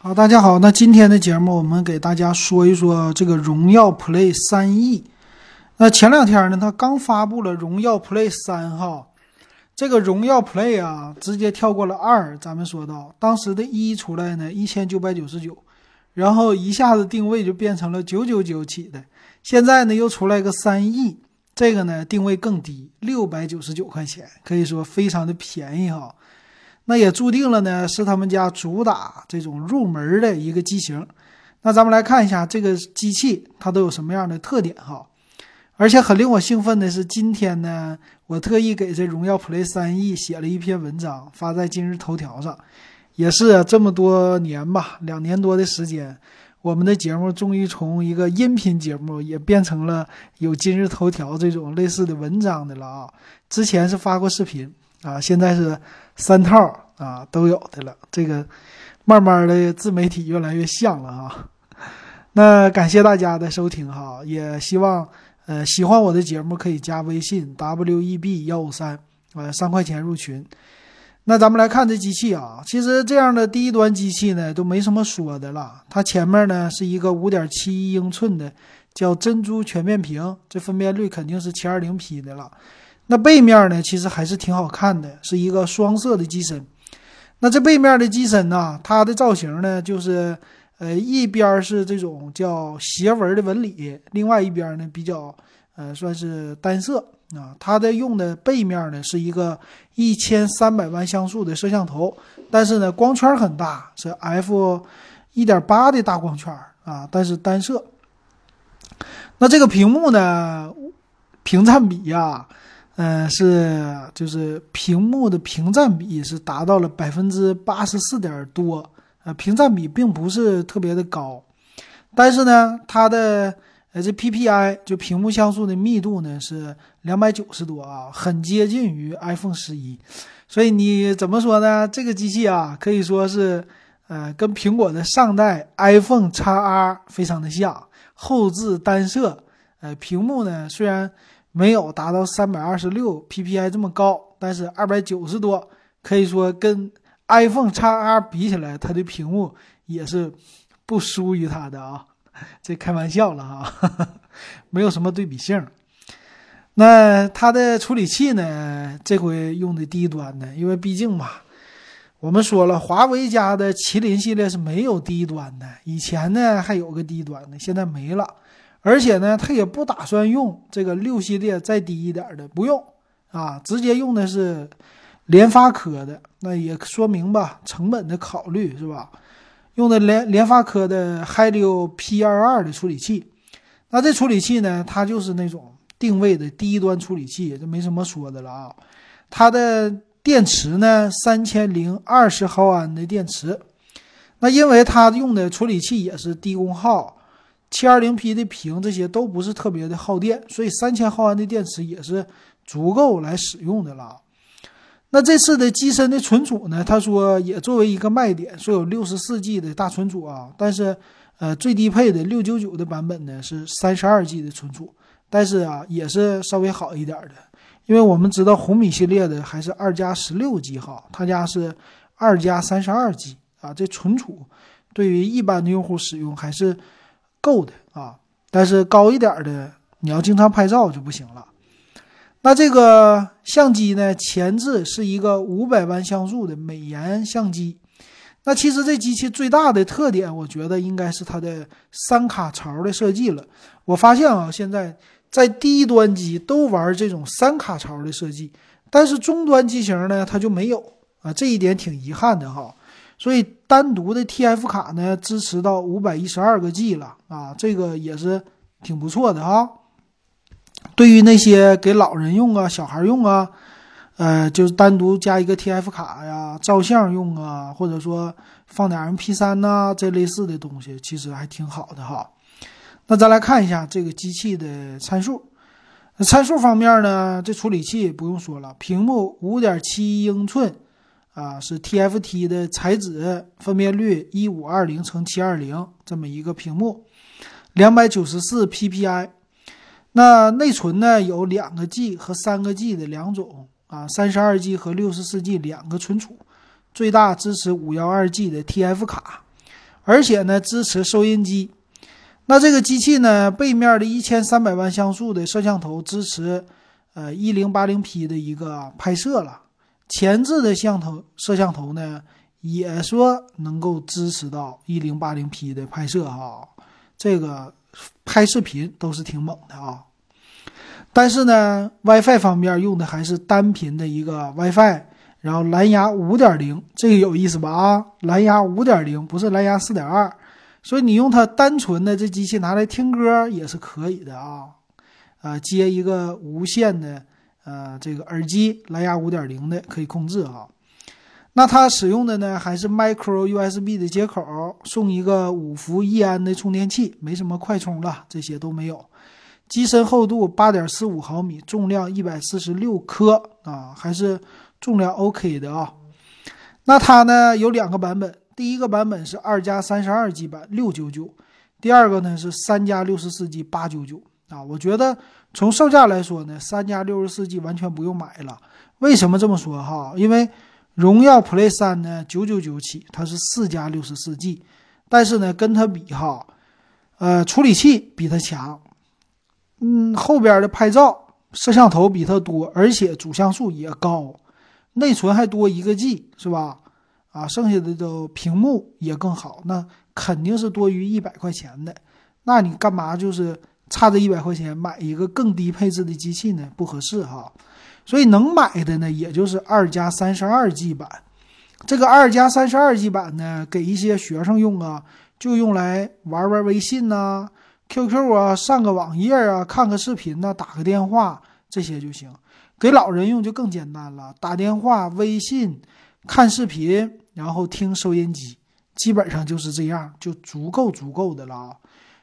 好，大家好，那今天的节目我们给大家说一说这个荣耀 Play 三 E。那前两天呢，它刚发布了荣耀 Play 三哈，这个荣耀 Play 啊，直接跳过了二。咱们说到当时的一出来呢，一千九百九十九，然后一下子定位就变成了九九九起的。现在呢，又出来个三 E，这个呢定位更低，六百九十九块钱，可以说非常的便宜哈。那也注定了呢，是他们家主打这种入门的一个机型。那咱们来看一下这个机器，它都有什么样的特点哈？而且很令我兴奋的是，今天呢，我特意给这荣耀 Play 三 E 写了一篇文章，发在今日头条上。也是这么多年吧，两年多的时间，我们的节目终于从一个音频节目，也变成了有今日头条这种类似的文章的了啊。之前是发过视频啊，现在是。三套啊都有的了，这个慢慢的自媒体越来越像了哈。那感谢大家的收听哈，也希望呃喜欢我的节目可以加微信 w e b 幺五三，呃三块钱入群。那咱们来看这机器啊，其实这样的低端机器呢都没什么说的了。它前面呢是一个五点七一英寸的叫珍珠全面屏，这分辨率肯定是七二零 P 的了。那背面呢，其实还是挺好看的，是一个双色的机身。那这背面的机身呢，它的造型呢，就是呃一边是这种叫斜纹的纹理，另外一边呢比较呃算是单色啊。它的用的背面呢是一个一千三百万像素的摄像头，但是呢光圈很大，是 f 一点八的大光圈啊，但是单色。那这个屏幕呢，屏占比呀。嗯，是就是屏幕的屏占比是达到了百分之八十四点多，呃，屏占比并不是特别的高，但是呢，它的呃这 PPI 就屏幕像素的密度呢是两百九十多啊，很接近于 iPhone 十一，所以你怎么说呢？这个机器啊，可以说是呃跟苹果的上代 iPhone XR 非常的像，后置单摄，呃，屏幕呢虽然。没有达到三百二十六 PPI 这么高，但是二百九十多，可以说跟 iPhone XR 比起来，它的屏幕也是不输于它的啊。这开玩笑了哈，没有什么对比性。那它的处理器呢？这回用的低端的，因为毕竟嘛，我们说了，华为家的麒麟系列是没有低端的，以前呢还有个低端的，现在没了。而且呢，他也不打算用这个六系列再低一点的，不用啊，直接用的是联发科的。那也说明吧，成本的考虑是吧？用的联联发科的 Helio P22 的处理器。那这处理器呢，它就是那种定位的低端处理器，这没什么说的了啊。它的电池呢，三千零二十毫安的电池。那因为它用的处理器也是低功耗。七二零 P 的屏这些都不是特别的耗电，所以三千毫安的电池也是足够来使用的了。那这次的机身的存储呢？他说也作为一个卖点，说有六十四 G 的大存储啊，但是呃最低配的六九九的版本呢是三十二 G 的存储，但是啊也是稍微好一点的，因为我们知道红米系列的还是二加十六 G 哈，他家是二加三十二 G 啊，这存储对于一般的用户使用还是。够的啊，但是高一点的，你要经常拍照就不行了。那这个相机呢，前置是一个五百万像素的美颜相机。那其实这机器最大的特点，我觉得应该是它的三卡槽的设计了。我发现啊，现在在低端机都玩这种三卡槽的设计，但是中端机型呢，它就没有啊，这一点挺遗憾的哈。所以单独的 TF 卡呢，支持到五百一十二个 G 了啊，这个也是挺不错的哈。对于那些给老人用啊、小孩用啊，呃，就是单独加一个 TF 卡呀，照相用啊，或者说放点 MP3 呐，这类似的东西，其实还挺好的哈。那咱来看一下这个机器的参数。参数方面呢，这处理器不用说了，屏幕五点七英寸。啊，是 TFT 的材质，分辨率一五二零乘七二零这么一个屏幕，两百九十四 PPI。那内存呢有两个 G 和三个 G 的两种啊，三十二 G 和六十四 G 两个存储，最大支持五幺二 G 的 TF 卡。而且呢支持收音机。那这个机器呢，背面的一千三百万像素的摄像头支持呃一零八零 P 的一个拍摄了，前置的像头摄像头呢也说能够支持到一零八零 P 的拍摄哈，这个拍视频都是挺猛的啊。但是呢，WiFi 方面用的还是单频的一个 WiFi，然后蓝牙五点零，这个有意思吧？啊，蓝牙五点零不是蓝牙四点二，所以你用它单纯的这机器拿来听歌也是可以的啊。呃，接一个无线的呃这个耳机，蓝牙五点零的可以控制啊。那它使用的呢还是 Micro USB 的接口，送一个五伏一安的充电器，没什么快充了，这些都没有。机身厚度八点四五毫米，重量一百四十六克啊，还是重量 OK 的啊。那它呢有两个版本，第一个版本是二加三十二 G 版六九九，第二个呢是三加六十四 G 八九九啊。我觉得从售价来说呢，三加六十四 G 完全不用买了。为什么这么说哈？因为荣耀 Play 三呢九九九起，它是四加六十四 G，但是呢跟它比哈，呃处理器比它强。嗯，后边的拍照摄像头比它多，而且主像素也高，内存还多一个 G，是吧？啊，剩下的都屏幕也更好，那肯定是多于一百块钱的。那你干嘛就是差这一百块钱买一个更低配置的机器呢？不合适哈。所以能买的呢，也就是二加三十二 G 版。这个二加三十二 G 版呢，给一些学生用啊，就用来玩玩微信呐。QQ 啊，上个网页啊，看个视频呐，打个电话这些就行。给老人用就更简单了，打电话、微信、看视频，然后听收音机，基本上就是这样，就足够足够的了。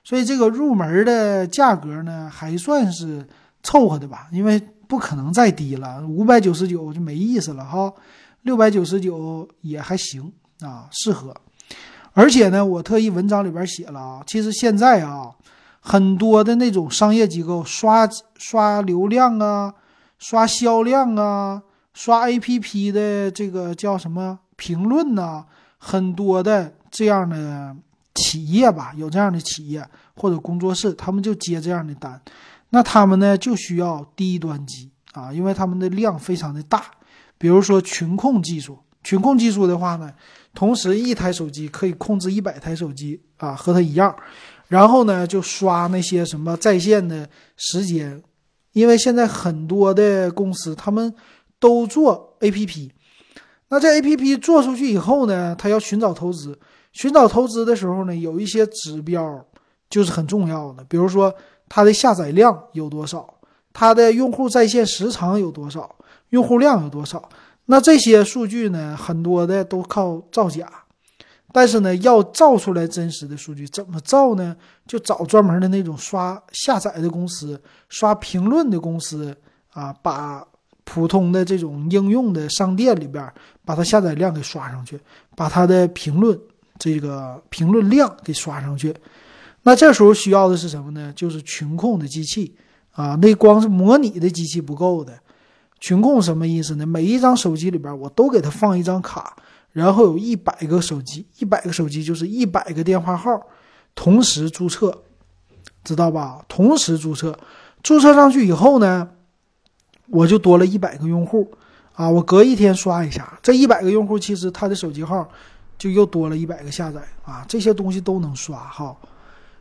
所以这个入门的价格呢，还算是凑合的吧，因为不可能再低了，五百九十九就没意思了哈，六百九十九也还行啊，适合。而且呢，我特意文章里边写了啊，其实现在啊。很多的那种商业机构刷刷流量啊，刷销量啊，刷 APP 的这个叫什么评论呐？很多的这样的企业吧，有这样的企业或者工作室，他们就接这样的单。那他们呢就需要低端机啊，因为他们的量非常的大。比如说群控技术，群控技术的话呢，同时一台手机可以控制一百台手机啊，和它一样。然后呢，就刷那些什么在线的时间，因为现在很多的公司他们都做 APP，那这 APP 做出去以后呢，他要寻找投资，寻找投资的时候呢，有一些指标就是很重要的，比如说它的下载量有多少，它的用户在线时长有多少，用户量有多少，那这些数据呢，很多的都靠造假。但是呢，要造出来真实的数据，怎么造呢？就找专门的那种刷下载的公司、刷评论的公司啊，把普通的这种应用的商店里边，把它下载量给刷上去，把它的评论这个评论量给刷上去。那这时候需要的是什么呢？就是群控的机器啊，那光是模拟的机器不够的。群控什么意思呢？每一张手机里边，我都给它放一张卡。然后有一百个手机，一百个手机就是一百个电话号，同时注册，知道吧？同时注册，注册上去以后呢，我就多了一百个用户啊！我隔一天刷一下，这一百个用户其实他的手机号就又多了一百个下载啊！这些东西都能刷哈，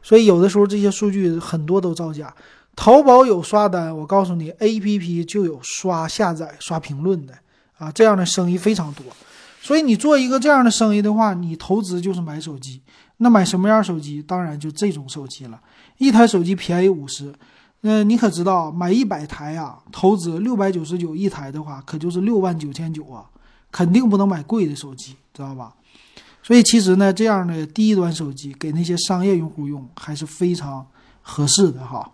所以有的时候这些数据很多都造假。淘宝有刷单，我告诉你，APP 就有刷下载、刷评论的啊，这样的生意非常多。所以你做一个这样的生意的话，你投资就是买手机。那买什么样手机？当然就这种手机了。一台手机便宜五十，那你可知道买一百台啊？投资六百九十九一台的话，可就是六万九千九啊！肯定不能买贵的手机，知道吧？所以其实呢，这样的低端手机给那些商业用户用还是非常合适的哈。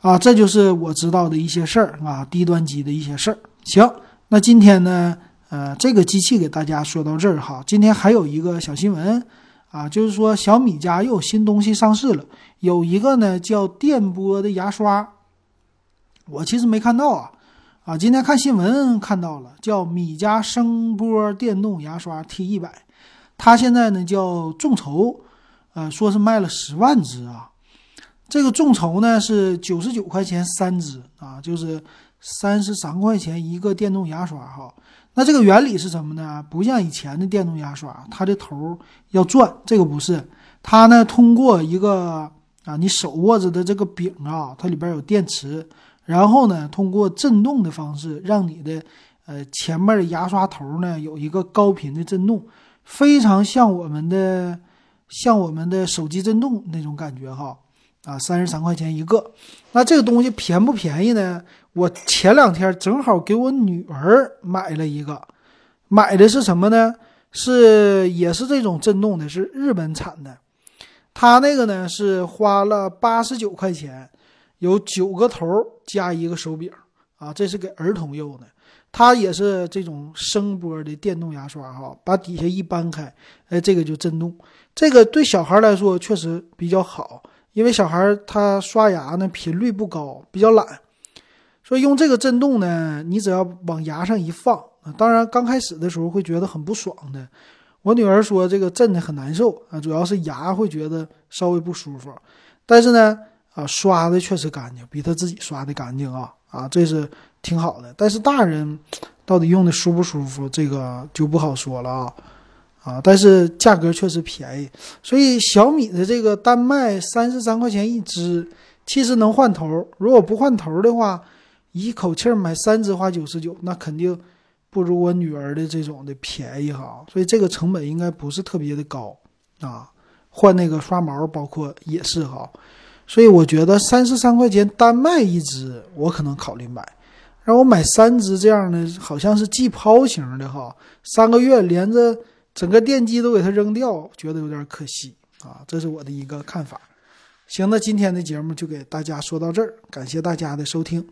啊，这就是我知道的一些事儿啊，低端机的一些事儿。行，那今天呢？呃，这个机器给大家说到这儿哈。今天还有一个小新闻啊，就是说小米家又有新东西上市了，有一个呢叫电波的牙刷。我其实没看到啊，啊，今天看新闻看到了，叫米家声波电动牙刷 T 一百。它现在呢叫众筹，呃，说是卖了十万只啊。这个众筹呢是九十九块钱三只啊，就是三十三块钱一个电动牙刷哈。那这个原理是什么呢？不像以前的电动牙刷，它的头要转，这个不是。它呢通过一个啊，你手握着的这个柄啊，它里边有电池，然后呢通过震动的方式，让你的呃前面的牙刷头呢有一个高频的震动，非常像我们的像我们的手机震动那种感觉哈。啊，三十三块钱一个，那这个东西便不便宜呢？我前两天正好给我女儿买了一个，买的是什么呢？是也是这种震动的，是日本产的。它那个呢是花了八十九块钱，有九个头加一个手柄啊，这是给儿童用的。它也是这种声波的电动牙刷哈，把底下一搬开，哎，这个就震动。这个对小孩来说确实比较好。因为小孩他刷牙呢频率不高，比较懒，所以用这个震动呢，你只要往牙上一放啊，当然刚开始的时候会觉得很不爽的。我女儿说这个震的很难受啊，主要是牙会觉得稍微不舒服。但是呢，啊刷的确实干净，比他自己刷的干净啊啊，这是挺好的。但是大人 到底用的舒不舒服，这个就不好说了啊。啊，但是价格确实便宜，所以小米的这个单卖三十三块钱一只，其实能换头。如果不换头的话，一口气买三只花九十九，那肯定不如我女儿的这种的便宜哈。所以这个成本应该不是特别的高啊。换那个刷毛，包括也是哈。所以我觉得三十三块钱单卖一只，我可能考虑买。让我买三只这样的，好像是季抛型的哈，三个月连着。整个电机都给它扔掉，觉得有点可惜啊，这是我的一个看法。行，那今天的节目就给大家说到这儿，感谢大家的收听。